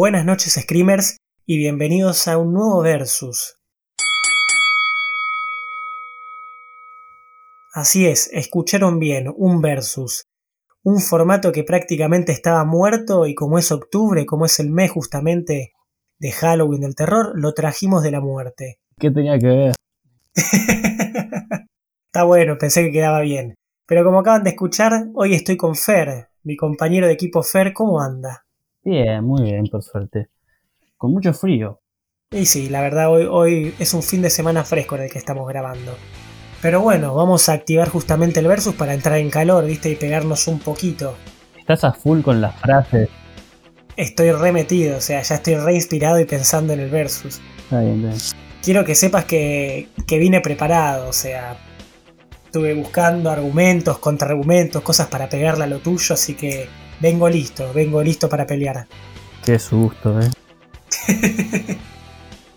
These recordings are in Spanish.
Buenas noches Screamers y bienvenidos a un nuevo versus. Así es, escucharon bien, un versus. Un formato que prácticamente estaba muerto y como es octubre, como es el mes justamente de Halloween del terror, lo trajimos de la muerte. ¿Qué tenía que ver? Está bueno, pensé que quedaba bien. Pero como acaban de escuchar, hoy estoy con Fer, mi compañero de equipo Fer, ¿cómo anda? Bien, muy bien, por suerte. Con mucho frío. Y sí, la verdad hoy, hoy es un fin de semana fresco en el que estamos grabando. Pero bueno, vamos a activar justamente el versus para entrar en calor, ¿viste? Y pegarnos un poquito. Estás a full con las frases. Estoy remetido, o sea, ya estoy re inspirado y pensando en el versus. Está bien, bien. Quiero que sepas que, que vine preparado, o sea, estuve buscando argumentos, contraargumentos, cosas para pegarle a lo tuyo, así que vengo listo, vengo listo para pelear. Qué susto, eh.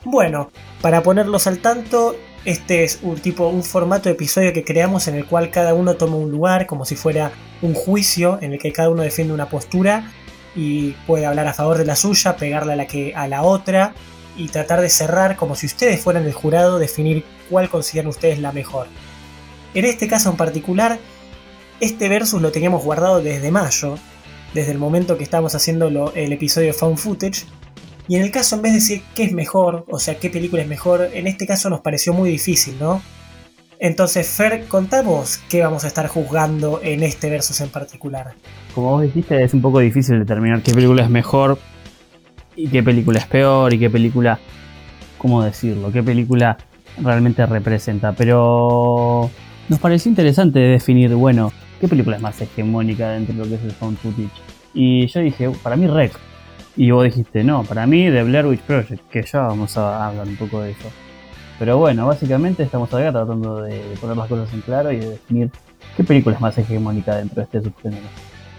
Bueno, para ponerlos al tanto, este es un tipo, un formato de episodio que creamos en el cual cada uno toma un lugar, como si fuera un juicio, en el que cada uno defiende una postura y puede hablar a favor de la suya, pegarle a la que a la otra y tratar de cerrar como si ustedes fueran el jurado, definir cuál consideran ustedes la mejor. En este caso en particular, este versus lo teníamos guardado desde mayo, desde el momento que estábamos haciendo el episodio Found Footage. Y en el caso, en vez de decir qué es mejor, o sea, qué película es mejor, en este caso nos pareció muy difícil, ¿no? Entonces, Fer, contamos qué vamos a estar juzgando en este versus en particular. Como vos dijiste, es un poco difícil determinar qué película es mejor y qué película es peor y qué película, ¿cómo decirlo? ¿Qué película realmente representa? Pero nos pareció interesante definir, bueno, qué película es más hegemónica dentro de lo que es el found footage. Y yo dije, para mí Rec. Y vos dijiste, no, para mí The Blair Witch Project, que ya vamos a hablar un poco de eso. Pero bueno, básicamente estamos acá tratando de poner las cosas en claro y de definir qué película es más hegemónica dentro de este subgénero.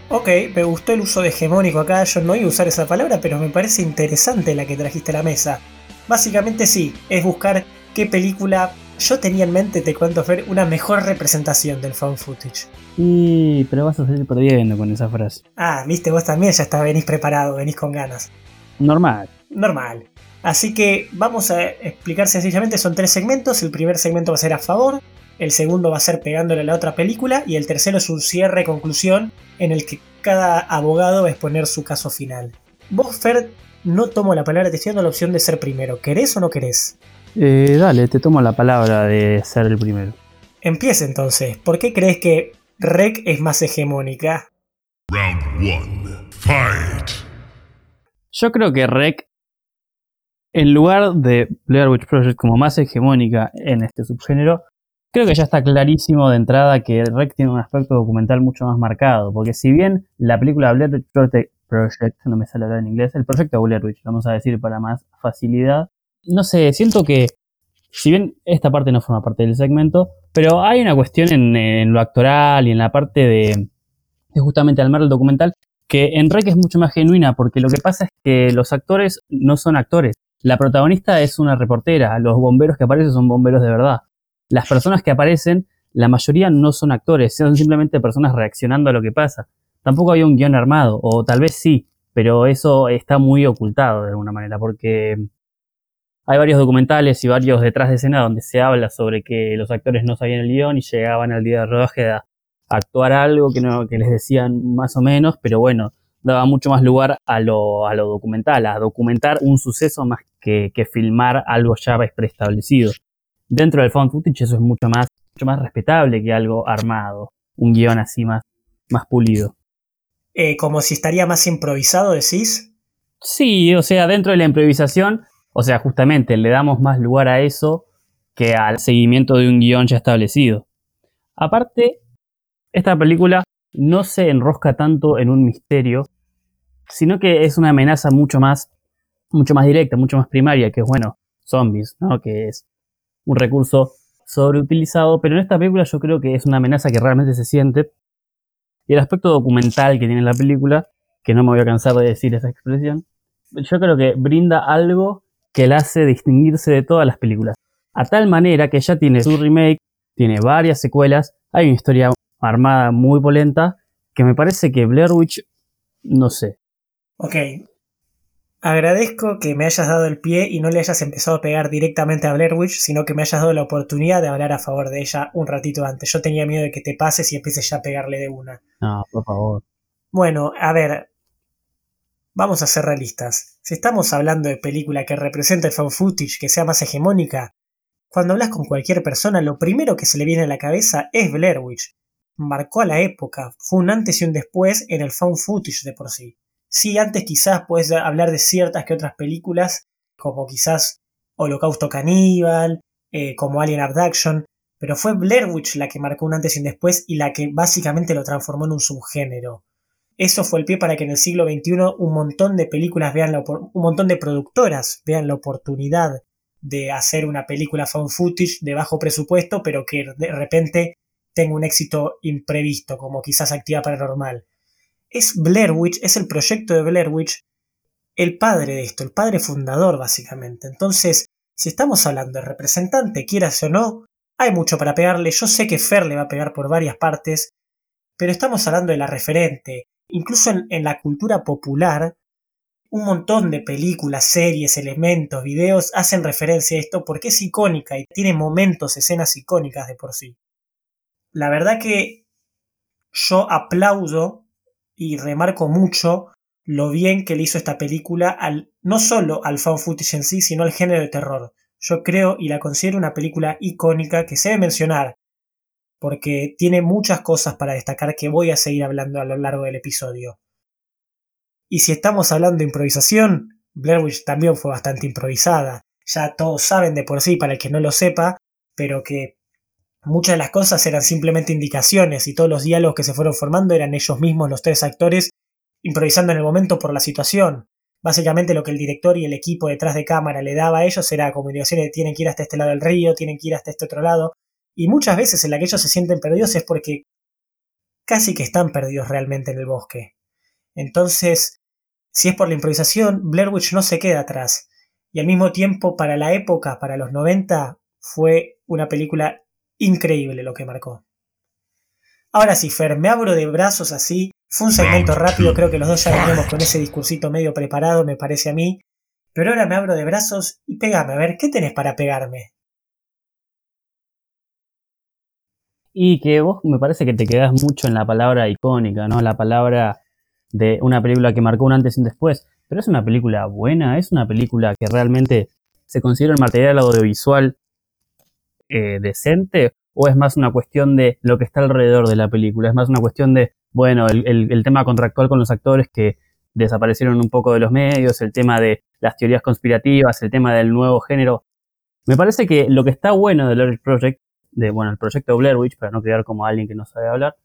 Ok, me gustó el uso de hegemónico acá, yo no iba a usar esa palabra, pero me parece interesante la que trajiste a la mesa. Básicamente sí, es buscar qué película yo tenía en mente, te cuento Fer, una mejor representación del found footage. Y pero vas a salir perdiendo con esa frase. Ah, viste, vos también ya está, venís preparado, venís con ganas. Normal. Normal. Así que vamos a explicar sencillamente, son tres segmentos, el primer segmento va a ser a favor, el segundo va a ser pegándole a la otra película y el tercero es un cierre conclusión en el que cada abogado va a exponer su caso final. Vos, Fer, no tomo la palabra, te estoy dando la opción de ser primero. ¿Querés o no querés? Eh, dale, te tomo la palabra de ser el primero. Empieza entonces. ¿Por qué crees que Rec es más hegemónica? Round one. Fight. Yo creo que Rec, en lugar de Blair Witch Project como más hegemónica en este subgénero, creo que ya está clarísimo de entrada que Rec tiene un aspecto documental mucho más marcado. Porque si bien la película Blair Witch Project, Project, no me sale hablar en inglés, el proyecto Blair Witch, vamos a decir para más facilidad, no sé, siento que si bien esta parte no forma parte del segmento, pero hay una cuestión en, lo actoral y en la parte de, justamente armar el documental que en Rec es mucho más genuina porque lo que pasa es que los actores no son actores. La protagonista es una reportera, los bomberos que aparecen son bomberos de verdad. Las personas que aparecen, la mayoría no son actores, son simplemente personas reaccionando a lo que pasa. Tampoco había un guion armado, o tal vez sí, pero eso está muy ocultado de alguna manera porque hay varios documentales y varios detrás de escena donde se habla sobre que los actores no sabían el guion y llegaban al día de rodaje a actuar algo que, no, que les decían más o menos, pero bueno, daba mucho más lugar a lo, a lo documental, a documentar un suceso más que, que filmar algo ya preestablecido. Dentro del found footage eso es mucho más, mucho más respetable que algo armado, un guion así más, más pulido. Eh, como si estaría más improvisado, decís. Sí, o sea, dentro de la improvisación, o sea, justamente le damos más lugar a eso que al seguimiento de un guion ya establecido. Aparte, esta película no se enrosca tanto en un misterio, sino que es una amenaza mucho más, mucho más directa, mucho más primaria, que es bueno, zombies, ¿no? Que es un recurso sobreutilizado, pero en esta película yo creo que es una amenaza que realmente se siente. Y el aspecto documental que tiene la película, que no me voy a cansar de decir esa expresión, yo creo que brinda algo que la hace distinguirse de todas las películas. A tal manera que ya tiene su remake, tiene varias secuelas, hay una historia armada muy polenta, que me parece que Blair Witch, no sé. Ok. Agradezco que me hayas dado el pie y no le hayas empezado a pegar directamente a Blair Witch, sino que me hayas dado la oportunidad de hablar a favor de ella un ratito antes. Yo tenía miedo de que te pases y empieces ya a pegarle de una. No, por favor. Bueno, a ver. Vamos a ser realistas. Si estamos hablando de película que representa el fan footage, que sea más hegemónica, cuando hablas con cualquier persona, lo primero que se le viene a la cabeza es Blair Witch. Marcó a la época, fue un antes y un después en el fan footage de por sí. Sí, antes quizás puedes hablar de ciertas que otras películas, como quizás Holocausto Caníbal, eh, como Alien Abduction, pero fue Blair Witch la que marcó un antes y un después y la que básicamente lo transformó en un subgénero. Eso fue el pie para que en el siglo XXI un montón de películas vean la un montón de productoras vean la oportunidad de hacer una película found footage de bajo presupuesto, pero que de repente tenga un éxito imprevisto, como quizás Activa Paranormal es Blair Witch, es el proyecto de Blair Witch el padre de esto, el padre fundador básicamente. Entonces, si estamos hablando de representante, quieras o no, hay mucho para pegarle. Yo sé que Fer le va a pegar por varias partes, pero estamos hablando de la referente. Incluso en, la cultura popular, un montón de películas, series, elementos, videos hacen referencia a esto porque es icónica y tiene momentos, escenas icónicas de por sí. La verdad que yo aplaudo y remarco mucho lo bien que le hizo esta película no solo al fan footage en sí, sino al género de terror. Yo creo y la considero una película icónica que se debe mencionar, porque tiene muchas cosas para destacar que voy a seguir hablando a lo largo del episodio. Y si estamos hablando de improvisación, Blair Witch también fue bastante improvisada. Ya todos saben de por sí, para el que no lo sepa, pero que Muchas de las cosas eran simplemente indicaciones y todos los diálogos que se fueron formando eran ellos mismos, los tres actores, improvisando en el momento por la situación. Básicamente lo que el director y el equipo detrás de cámara le daba a ellos era como indicaciones de tienen que ir hasta este lado del río, tienen que ir hasta este otro lado. Y muchas veces en la que ellos se sienten perdidos es porque casi que están perdidos realmente en el bosque. Entonces, si es por la improvisación, Blair Witch no se queda atrás. Y al mismo tiempo, para la época, para los 90, fue una película increíble lo que marcó. Ahora sí, Fer, me abro de brazos así. Fue un segmento rápido, creo que los dos ya veníamos con ese discursito medio preparado, me parece a mí. Pero ahora me abro de brazos y pegame, a ver, ¿qué tenés para pegarme? Y que vos me parece que te quedás mucho en la palabra icónica, ¿no? La palabra de una película que marcó un antes y un después. Pero es una película buena, es una película que realmente se considera el material audiovisual eh, decente o es más una cuestión de lo que está alrededor de la película? Es más una cuestión de, bueno, el, tema contractual con los actores que desaparecieron un poco de los medios, el tema de las teorías conspirativas, el tema del nuevo género. Me parece que lo que está bueno del Blair Project, de, bueno, el proyecto Blair Witch, para no quedar como alguien que no sabe hablar,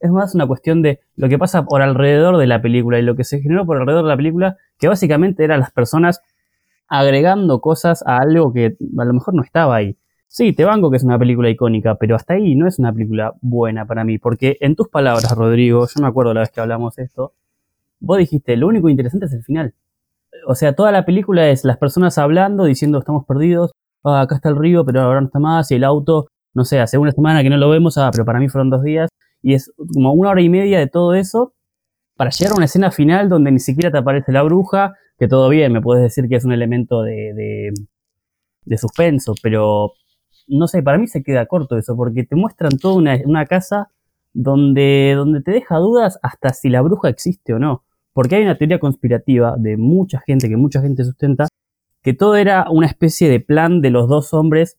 es más una cuestión de lo que pasa por alrededor de la película y lo que se generó por alrededor de la película, que básicamente eran las personas agregando cosas a algo que a lo mejor no estaba ahí. Sí, te banco que es una película icónica, pero hasta ahí no es una película buena para mí, porque en tus palabras, Rodrigo, yo me acuerdo la vez que hablamos esto, vos dijiste, lo único interesante es el final. O sea, toda la película es las personas hablando, diciendo estamos perdidos, ah, acá está el río, pero ahora no está más, y el auto, no sé, hace una semana que no lo vemos, ah, pero para mí fueron dos días, y es como una hora y media de todo eso para llegar a una escena final donde ni siquiera te aparece la bruja, que todo bien, me puedes decir que es un elemento de, de, de suspenso, pero no sé, para mí se queda corto eso, porque te muestran toda una, casa donde, donde te deja dudas hasta si la bruja existe o no. Porque hay una teoría conspirativa de mucha gente, que mucha gente sustenta, que todo era una especie de plan de los dos hombres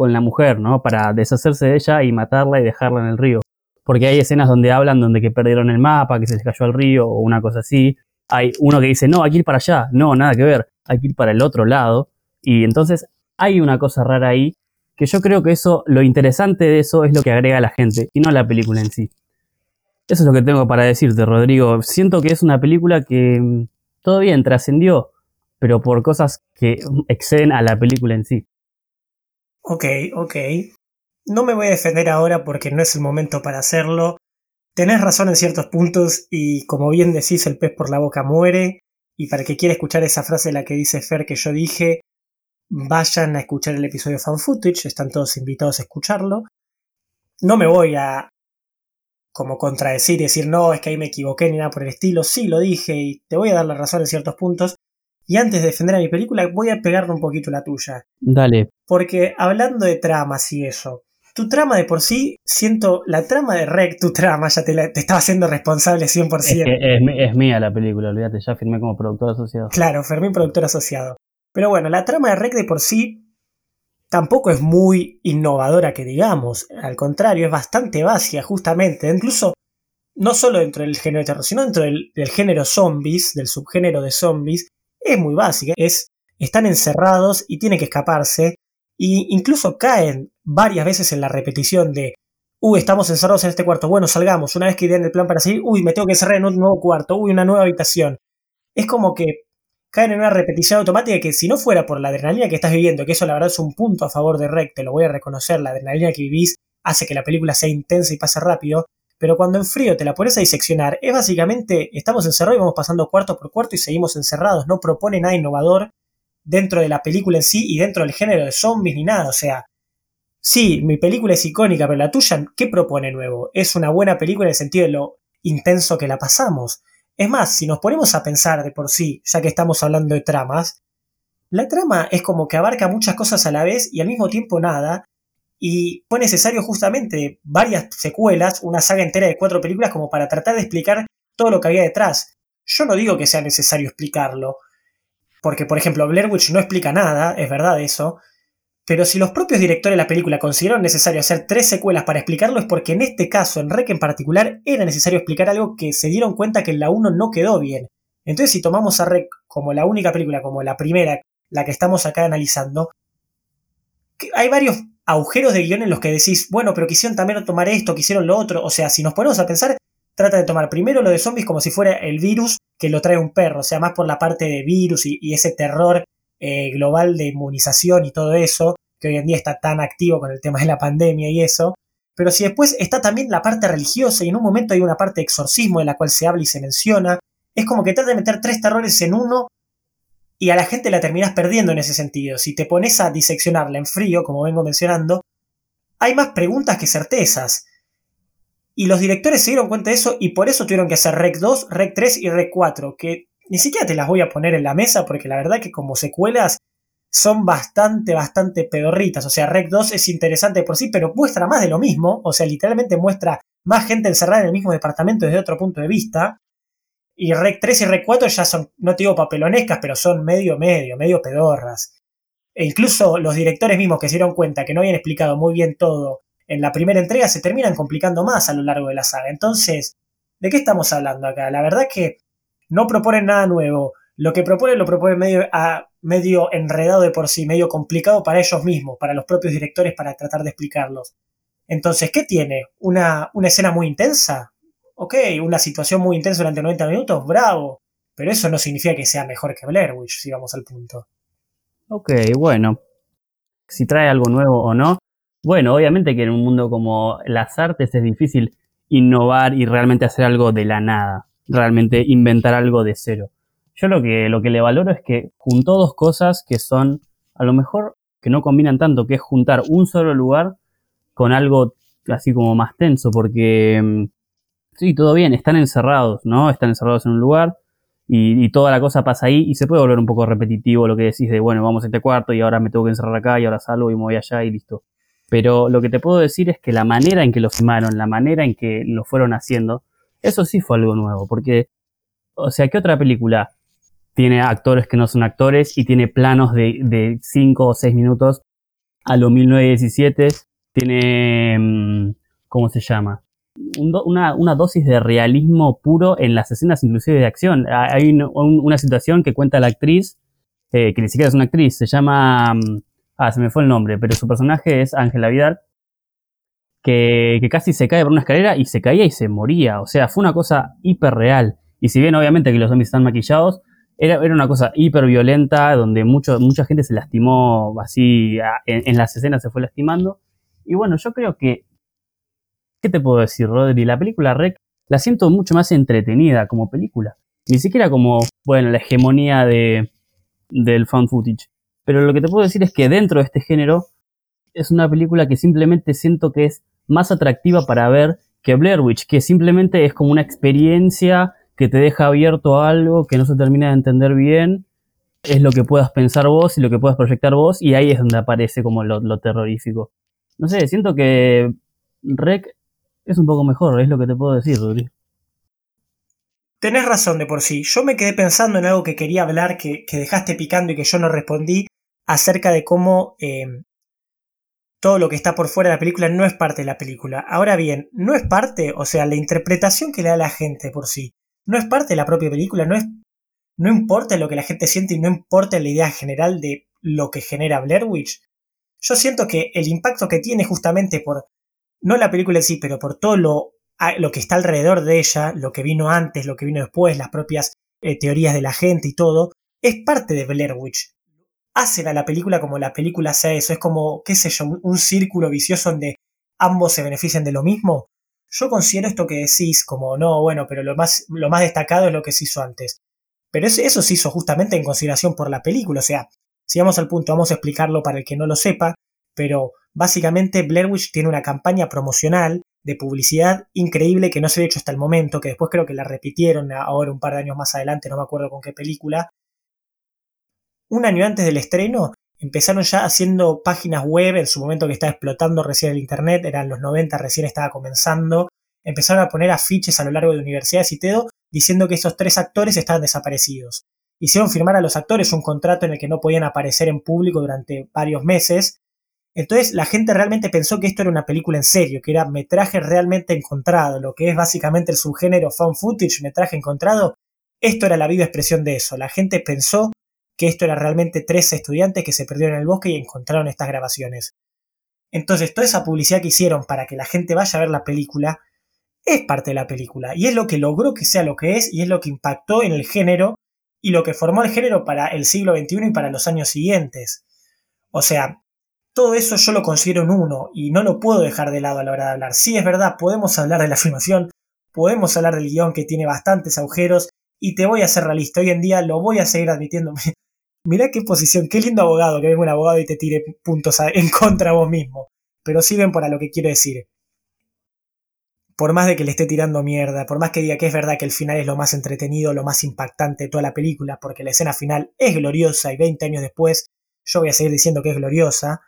con la mujer, ¿no? Para deshacerse de ella y matarla y dejarla en el río. Porque hay escenas donde hablan donde que perdieron el mapa, que se les cayó al río o una cosa así. Hay uno que dice, no, hay que ir para allá. No, nada que ver. Hay que ir para el otro lado. Y entonces hay una cosa rara ahí que yo creo que eso, lo interesante de eso es lo que agrega a la gente y no la película en sí. Eso es lo que tengo para decirte, Rodrigo. Siento que es una película que mm, todo bien trascendió, pero por cosas que exceden a la película en sí. Ok, ok. No me voy a defender ahora porque no es el momento para hacerlo. Tenés razón en ciertos puntos y como bien decís, el pez por la boca muere. Y para que quiera escuchar esa frase la que dice Fer que yo dije, vayan a escuchar el episodio fan footage, están todos invitados a escucharlo. No me voy a como contradecir y decir, no, es que ahí me equivoqué ni nada por el estilo. Sí, lo dije y te voy a dar la razón en ciertos puntos. Y antes de defender a mi película, voy a pegarle un poquito la tuya. Dale. Porque hablando de tramas y eso, tu trama de por sí, siento, la trama de Rec, tu trama, ya te, te estaba haciendo responsable 100%. Es, que es, es, mía la película, olvídate, ya firmé como productor asociado. Claro, firmé productor asociado. Pero bueno, la trama de Rec de por sí tampoco es muy innovadora que digamos, al contrario, es bastante básica justamente, incluso no solo dentro del género de terror, sino dentro del, del género zombies, del subgénero de zombies, es muy básica, es están encerrados y tienen que escaparse y incluso caen varias veces en la repetición de uy, estamos encerrados en este cuarto, bueno, salgamos, una vez que den el plan para salir, uy, me tengo que cerrar en un nuevo cuarto, uy, una nueva habitación. Es como que caen en una repetición automática que si no fuera por la adrenalina que estás viviendo, que eso la verdad es un punto a favor de Rec, te lo voy a reconocer, la adrenalina que vivís hace que la película sea intensa y pase rápido, pero cuando en frío te la pones a diseccionar, es básicamente estamos encerrados y vamos pasando cuarto por cuarto y seguimos encerrados, no propone nada innovador dentro de la película en sí y dentro del género de zombies ni nada, o sea, sí, mi película es icónica, pero la tuya, ¿qué propone nuevo? Es una buena película en el sentido de lo intenso que la pasamos. Es más, si nos ponemos a pensar de por sí, ya que estamos hablando de tramas, la trama es como que abarca muchas cosas a la vez y al mismo tiempo nada, y fue necesario justamente varias secuelas, una saga entera de cuatro películas como para tratar de explicar todo lo que había detrás. Yo no digo que sea necesario explicarlo, porque por ejemplo Blair Witch no explica nada, es verdad eso, pero si los propios directores de la película consideraron necesario hacer tres secuelas para explicarlo es porque en este caso, en Rec en particular, era necesario explicar algo que se dieron cuenta que en la 1 no quedó bien. Entonces si tomamos a Rec como la única película, como la primera, la que estamos acá analizando, hay varios agujeros de guion en los que decís, bueno, pero quisieron también tomar esto, quisieron lo otro. O sea, si nos ponemos a pensar, trata de tomar primero lo de zombies como si fuera el virus que lo trae un perro, o sea, más por la parte de virus y, ese terror eh, global de inmunización y todo eso, que hoy en día está tan activo con el tema de la pandemia y eso. Pero si después está también la parte religiosa y en un momento hay una parte de exorcismo de la cual se habla y se menciona, es como que trata de meter tres terrores en uno y a la gente la terminas perdiendo en ese sentido. Si te pones a diseccionarla en frío, como vengo mencionando, hay más preguntas que certezas. Y los directores se dieron cuenta de eso y por eso tuvieron que hacer Rec 2, Rec 3 y Rec 4, que ni siquiera te las voy a poner en la mesa porque la verdad que como secuelas son bastante, bastante pedorritas. O sea, Rec 2 es interesante por sí, pero muestra más de lo mismo. O sea, literalmente muestra más gente encerrada en el mismo departamento desde otro punto de vista. Y Rec 3 y Rec 4 ya son, no te digo papelonescas, pero son medio, medio, medio pedorras. E incluso los directores mismos que se dieron cuenta que no habían explicado muy bien todo en la primera entrega se terminan complicando más a lo largo de la saga. Entonces, ¿de qué estamos hablando acá? La verdad es que no proponen nada nuevo. Lo que proponen lo proponen medio, a, medio enredado de por sí, medio complicado para ellos mismos, para los propios directores, para tratar de explicarlos. Entonces, ¿qué tiene? ¿Una, una escena muy intensa? Ok, una situación muy intensa durante 90 minutos, bravo. Pero eso no significa que sea mejor que Blair Witch, si vamos al punto. Ok, bueno. Si trae algo nuevo o no. Bueno, obviamente que en un mundo como las artes es difícil innovar y realmente hacer algo de la nada. Realmente inventar algo de cero. Yo lo que, lo que le valoro es que juntó dos cosas que son, a lo mejor, que no combinan tanto, que es juntar un solo lugar con algo así como más tenso, porque mm, sí, todo bien, están encerrados, ¿no? Están encerrados en un lugar y, toda la cosa pasa ahí y se puede volver un poco repetitivo lo que decís de, bueno, vamos a este cuarto y ahora me tengo que encerrar acá y ahora salgo y me voy allá y listo. Pero lo que te puedo decir es que la manera en que lo filmaron, la manera en que lo fueron haciendo, eso sí fue algo nuevo, porque, o sea, ¿qué otra película tiene actores que no son actores y tiene planos de 5 o 6 minutos a lo 1917. Tiene, mm, ¿cómo se llama? una, dosis de realismo puro en las escenas inclusive de acción. Hay una situación que cuenta la actriz, eh, que ni siquiera es una actriz, se llama... Mm, ah, se me fue el nombre, pero su personaje es Ángela Vidal, que, casi se cae por una escalera y se caía y se moría. O sea, fue una cosa hiper real. Y si bien obviamente que los zombies están maquillados, era, una cosa hiper violenta, donde mucho, mucha gente se lastimó así, en, las escenas se fue lastimando. Y bueno, yo creo que, ¿qué te puedo decir, Rodri? La película Rec la siento mucho más entretenida como película. Ni siquiera como, bueno, la hegemonía de, del found footage. Pero lo que te puedo decir es que dentro de este género es una película que simplemente siento que es más atractiva para ver que Blair Witch, que simplemente es como una experiencia que te deja abierto a algo que no se termina de entender bien, es lo que puedas pensar vos y lo que puedas proyectar vos, y ahí es donde aparece como lo, terrorífico. No sé, siento que Rec es un poco mejor, es lo que te puedo decir, Rodri. Tenés razón de por sí. Yo me quedé pensando en algo que quería hablar, que dejaste picando y que yo no respondí, acerca de cómo eh, todo lo que está por fuera de la película no es parte de la película. Ahora bien, no es parte, o sea, la interpretación que le da la gente por sí, no es parte de la propia película, no es no importa lo que la gente siente y no importa la idea general de lo que genera Blair Witch. Yo siento que el impacto que tiene justamente por no la película en sí, pero por todo lo, lo que está alrededor de ella, lo que vino antes, lo que vino después, las propias eh, teorías de la gente y todo, es parte de Blair Witch hacen a la película como la película sea eso. Es como, qué sé yo, un círculo vicioso donde ambos se benefician de lo mismo. Yo considero esto que decís como, no, bueno, pero lo más, lo más destacado es lo que se hizo antes. Pero eso, eso se hizo justamente en consideración por la película. O sea, si vamos al punto, vamos a explicarlo para el que no lo sepa. Pero básicamente Blair Witch tiene una campaña promocional de publicidad increíble que no se había hecho hasta el momento, que después creo que la repitieron ahora un par de años más adelante, no me acuerdo con qué película, un año antes del estreno, empezaron ya haciendo páginas web en su momento que estaba explotando recién el Internet, eran los 90, recién estaba comenzando, empezaron a poner afiches a lo largo de universidades y todo diciendo que esos tres actores estaban desaparecidos. Hicieron firmar a los actores un contrato en el que no podían aparecer en público durante varios meses. Entonces la gente realmente pensó que esto era una película en serio, que era metraje realmente encontrado, lo que es básicamente el subgénero found footage, metraje encontrado. Esto era la viva expresión de eso. La gente pensó que esto era realmente tres estudiantes que se perdieron en el bosque y encontraron estas grabaciones. Entonces, toda esa publicidad que hicieron para que la gente vaya a ver la película es parte de la película y es lo que logró que sea lo que es y es lo que impactó en el género y lo que formó el género para el siglo XXI y para los años siguientes. O sea, todo eso yo lo considero en uno y no lo puedo dejar de lado a la hora de hablar. Sí, es verdad, podemos hablar de la filmación, podemos hablar del guion que tiene bastantes agujeros y te voy a ser realista. Hoy en día lo voy a seguir admitiendo. Mirá qué posición, qué lindo abogado que venga un abogado y te tire puntos en contra vos mismo. Pero sí ven para lo que quiero decir. Por más de que le esté tirando mierda, por más que diga que es verdad que el final es lo más entretenido, lo más impactante de toda la película, porque la escena final es gloriosa y 20 años después yo voy a seguir diciendo que es gloriosa.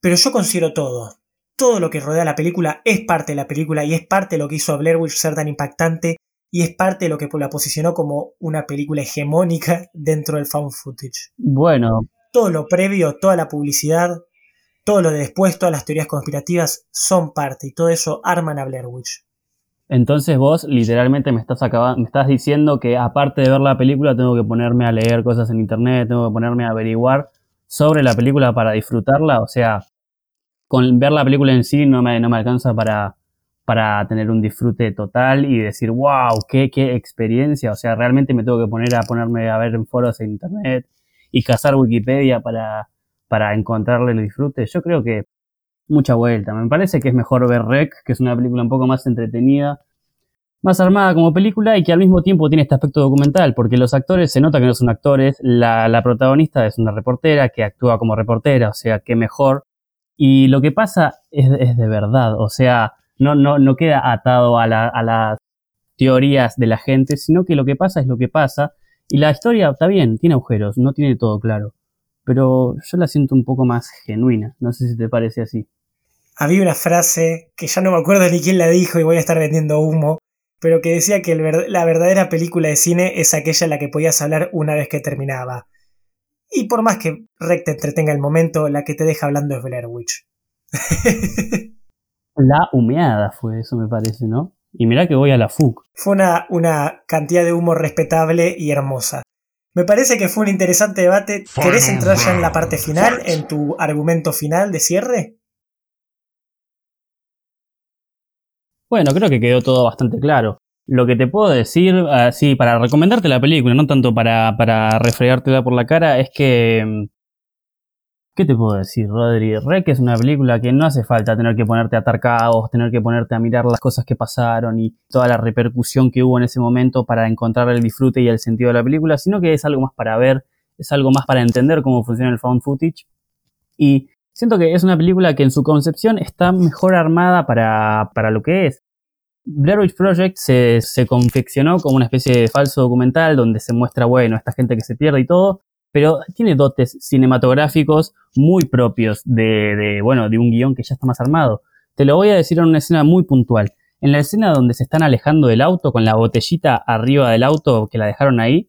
Pero yo considero todo. Todo lo que rodea la película es parte de la película y es parte de lo que hizo a Blair Witch ser tan impactante y es parte de lo que la posicionó como una película hegemónica dentro del found footage. Bueno. Todo lo previo, toda la publicidad, todo lo de después, todas las teorías conspirativas son parte y todo eso arman a Blair Witch. Entonces vos literalmente me estás acabando, me estás diciendo que aparte de ver la película tengo que ponerme a leer cosas en internet, tengo que ponerme a averiguar sobre la película para disfrutarla, o sea, con ver la película en sí no me, no me alcanza para, para tener un disfrute total y decir, wow, qué, qué experiencia. O sea, realmente me tengo que poner a ponerme a ver en foros de internet y cazar Wikipedia para, para encontrarle el disfrute. Yo creo que mucha vuelta. Me parece que es mejor ver Rec, que es una película un poco más entretenida, más armada como película y que al mismo tiempo tiene este aspecto documental, porque los actores se nota que no son actores, la, la protagonista es una reportera que actúa como reportera, o sea, que mejor. Y lo que pasa es, es de verdad, o sea, no, no, no queda atado a, la, a las teorías de la gente, sino que lo que pasa es lo que pasa. Y la historia está bien, tiene agujeros, no tiene todo claro. Pero yo la siento un poco más genuina. No sé si te parece así. Había una frase que ya no me acuerdo ni quién la dijo y voy a estar vendiendo humo, pero que decía que la verdadera película de cine es aquella en la que podías hablar una vez que terminaba. Y por más que Rec te entretenga el momento, la que te deja hablando es Blair Witch. La humeada fue eso, me parece, ¿no? Y mirá que voy a la FUC. Fue una, una cantidad de humo respetable y hermosa. Me parece que fue un interesante debate. ¿Querés entrar ya en la parte final, en tu argumento final de cierre? Bueno, creo que quedó todo bastante claro. Lo que te puedo decir, así, para recomendarte la película, no tanto para, para refregártela por la cara, es que mm, ¿Qué te puedo decir, Rodri? Rec es una película que no hace falta tener que ponerte a atar cabos, tener que ponerte a mirar las cosas que pasaron y toda la repercusión que hubo en ese momento para encontrar el disfrute y el sentido de la película, sino que es algo más para ver, es algo más para entender cómo funciona el found footage. Y siento que es una película que en su concepción está mejor armada para, para lo que es. Blair Witch Project se, se, confeccionó como una especie de falso documental donde se muestra, bueno, esta gente que se pierde y todo, pero tiene dotes cinematográficos muy propios de, bueno, de un guion que ya está más armado. Te lo voy a decir en una escena muy puntual. En la escena donde se están alejando del auto con la botellita arriba del auto que la dejaron ahí,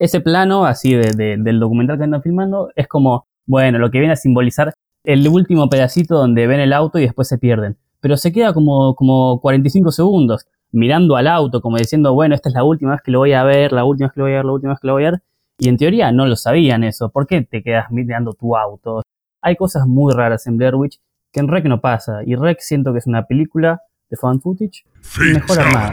ese plano así de, de, del documental que andan filmando es como, bueno, lo que viene a simbolizar el último pedacito donde ven el auto y después se pierden pero se queda como, como 45 segundos mirando al auto, como diciendo, bueno, esta es la última vez que lo voy a ver, la última vez que lo voy a ver, la última vez que lo voy a ver. Y en teoría no lo sabían eso. ¿Por qué te quedas mirando tu auto? Hay cosas muy raras en Blair Witch que en Rec no pasa. Y Rec siento que es una película de fan footage mejor armada.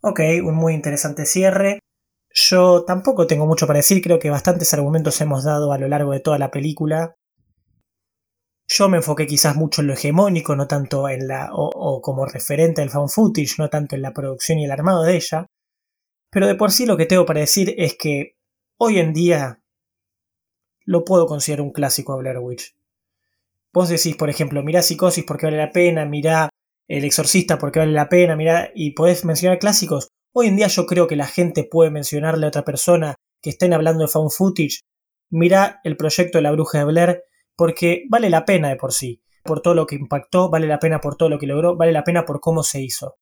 Ok, un muy interesante cierre. Yo tampoco tengo mucho para decir, creo que bastantes argumentos hemos dado a lo largo de toda la película. Yo me enfoqué quizás mucho en lo hegemónico, no tanto en la. o, como referente del found footage, no tanto en la producción y el armado de ella. Pero de por sí lo que tengo para decir es que hoy en día lo puedo considerar un clásico a Blair Witch. Vos decís, por ejemplo, mirá Psicosis porque vale la pena, mirá El Exorcista porque vale la pena, mirá, y podés mencionar clásicos. Hoy en día yo creo que la gente puede mencionarle a otra persona que estén hablando de found footage. Mirá el proyecto de la bruja de Blair porque vale la pena de por sí, por todo lo que impactó, vale la pena por todo lo que logró, vale la pena por cómo se hizo.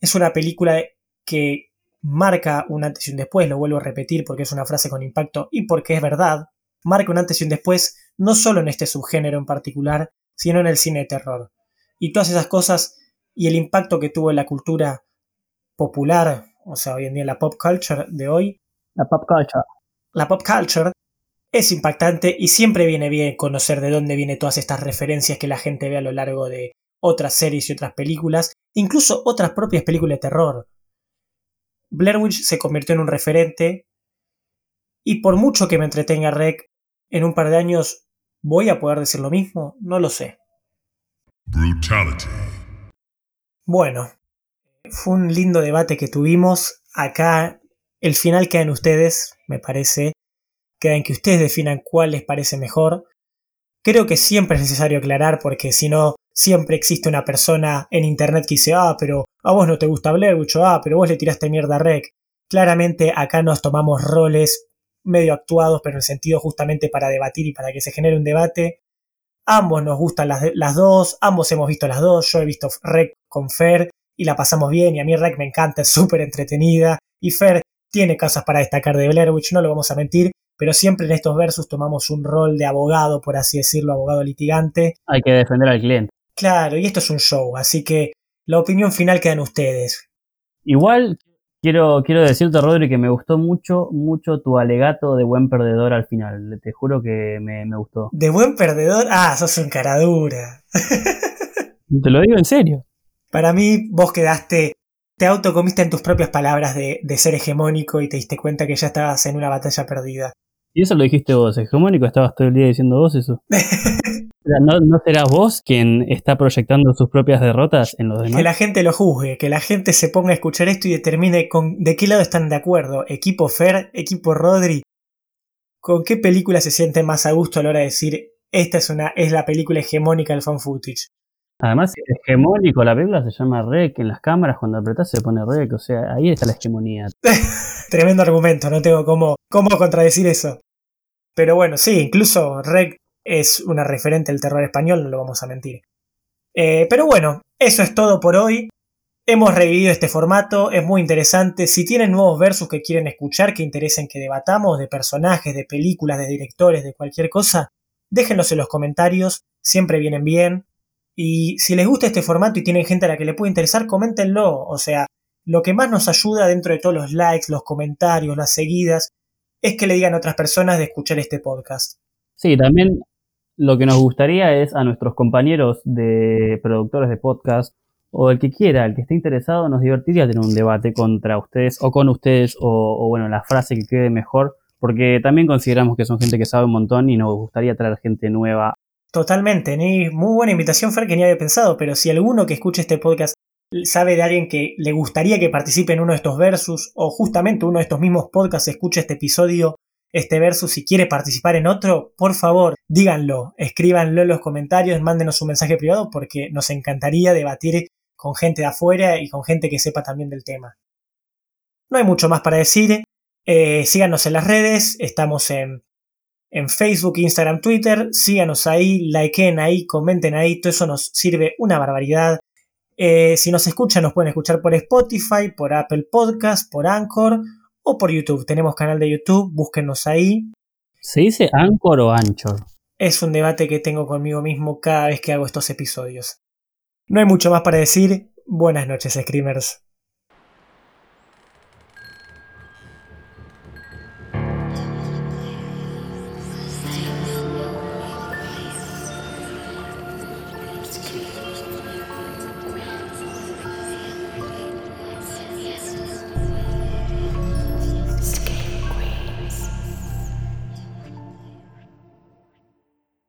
Es una película que marca un antes y un después, lo vuelvo a repetir porque es una frase con impacto y porque es verdad, marca un antes y un después no solo en este subgénero en particular, sino en el cine de terror. Y todas esas cosas y el impacto que tuvo en la cultura popular, o sea, hoy en día la pop culture de hoy. La pop culture. La pop culture es impactante y siempre viene bien conocer de dónde vienen todas estas referencias que la gente ve a lo largo de otras series y otras películas, incluso otras propias películas de terror. Blair Witch se convirtió en un referente y por mucho que me entretenga Rec, en un par de años voy a poder decir lo mismo, no lo sé. Brutality. Bueno, fue un lindo debate que tuvimos. Acá el final queda en ustedes, me parece queda en que ustedes definan cuál les parece mejor. Creo que siempre es necesario aclarar porque si no, siempre existe una persona en internet que dice, ah, pero a vos no te gusta Blair Witch, ah, pero vos le tiraste mierda a Rec. Claramente acá nos tomamos roles medio actuados, pero en sentido justamente para debatir y para que se genere un debate. Ambos nos gustan las, las dos, ambos hemos visto las dos, yo he visto Rec con Fer y la pasamos bien y a mí Rec me encanta, es súper entretenida y Fer tiene cosas para destacar de Blair Witch, no lo vamos a mentir, pero siempre en estos versos tomamos un rol de abogado, por así decirlo, abogado litigante. Hay que defender al cliente. Claro, y esto es un show, así que la opinión final queda en ustedes. Igual quiero, quiero decirte, Rodri, que me gustó mucho, mucho tu alegato de buen perdedor al final. Te juro que me, gustó. ¿De buen perdedor? Ah, sos un caradura. Te lo digo en serio. Para mí, vos quedaste te autocomiste en tus propias palabras de, de, ser hegemónico y te diste cuenta que ya estabas en una batalla perdida. Y eso lo dijiste vos, hegemónico, estabas todo el día diciendo vos eso. ¿No, ¿No serás vos quien está proyectando sus propias derrotas en los demás? Que la gente lo juzgue, que la gente se ponga a escuchar esto y determine con, de qué lado están de acuerdo. Equipo Fer, equipo Rodri. ¿Con qué película se siente más a gusto a la hora de decir esta es, una, es la película hegemónica del fan footage? Además, es hegemónico, la película se llama Rec, en las cámaras cuando apretás se pone Rec, o sea, ahí está la hegemonía. Tremendo argumento, no tengo cómo, cómo contradecir eso. Pero bueno, sí, incluso Rec es una referente al terror español, no lo vamos a mentir. Eh, pero bueno, eso es todo por hoy. Hemos revivido este formato, es muy interesante. Si tienen nuevos versos que quieren escuchar, que interesen que debatamos, de personajes, de películas, de directores, de cualquier cosa, déjenlos en los comentarios, siempre vienen bien. Y si les gusta este formato y tienen gente a la que le puede interesar, coméntenlo. O sea, lo que más nos ayuda dentro de todos los likes, los comentarios, las seguidas, es que le digan a otras personas de escuchar este podcast. Sí, también lo que nos gustaría es a nuestros compañeros de productores de podcast o el que quiera, el que esté interesado, nos divertiría tener un debate contra ustedes o con ustedes o, o bueno, la frase que quede mejor, porque también consideramos que son gente que sabe un montón y nos gustaría traer gente nueva Totalmente, ni muy buena invitación, Fer, que ni había pensado, pero si alguno que escuche este podcast sabe de alguien que le gustaría que participe en uno de estos versus o justamente uno de estos mismos podcasts escuche este episodio este versus, si quiere participar en otro, por favor, díganlo, escríbanlo en los comentarios, mándenos un mensaje privado porque nos encantaría debatir con gente de afuera y con gente que sepa también del tema. No hay mucho más para decir. Eh, síganos en las redes, estamos en, en Facebook, Instagram, Twitter. Síganos ahí, likeen ahí, comenten ahí, todo eso nos sirve una barbaridad. Eh, si nos escuchan, nos pueden escuchar por Spotify, por Apple Podcast, por Anchor o por YouTube. Tenemos canal de YouTube, búsquenos ahí. ¿Se dice Anchor o Anchor? Es un debate que tengo conmigo mismo cada vez que hago estos episodios. No hay mucho más para decir. Buenas noches, Screamers.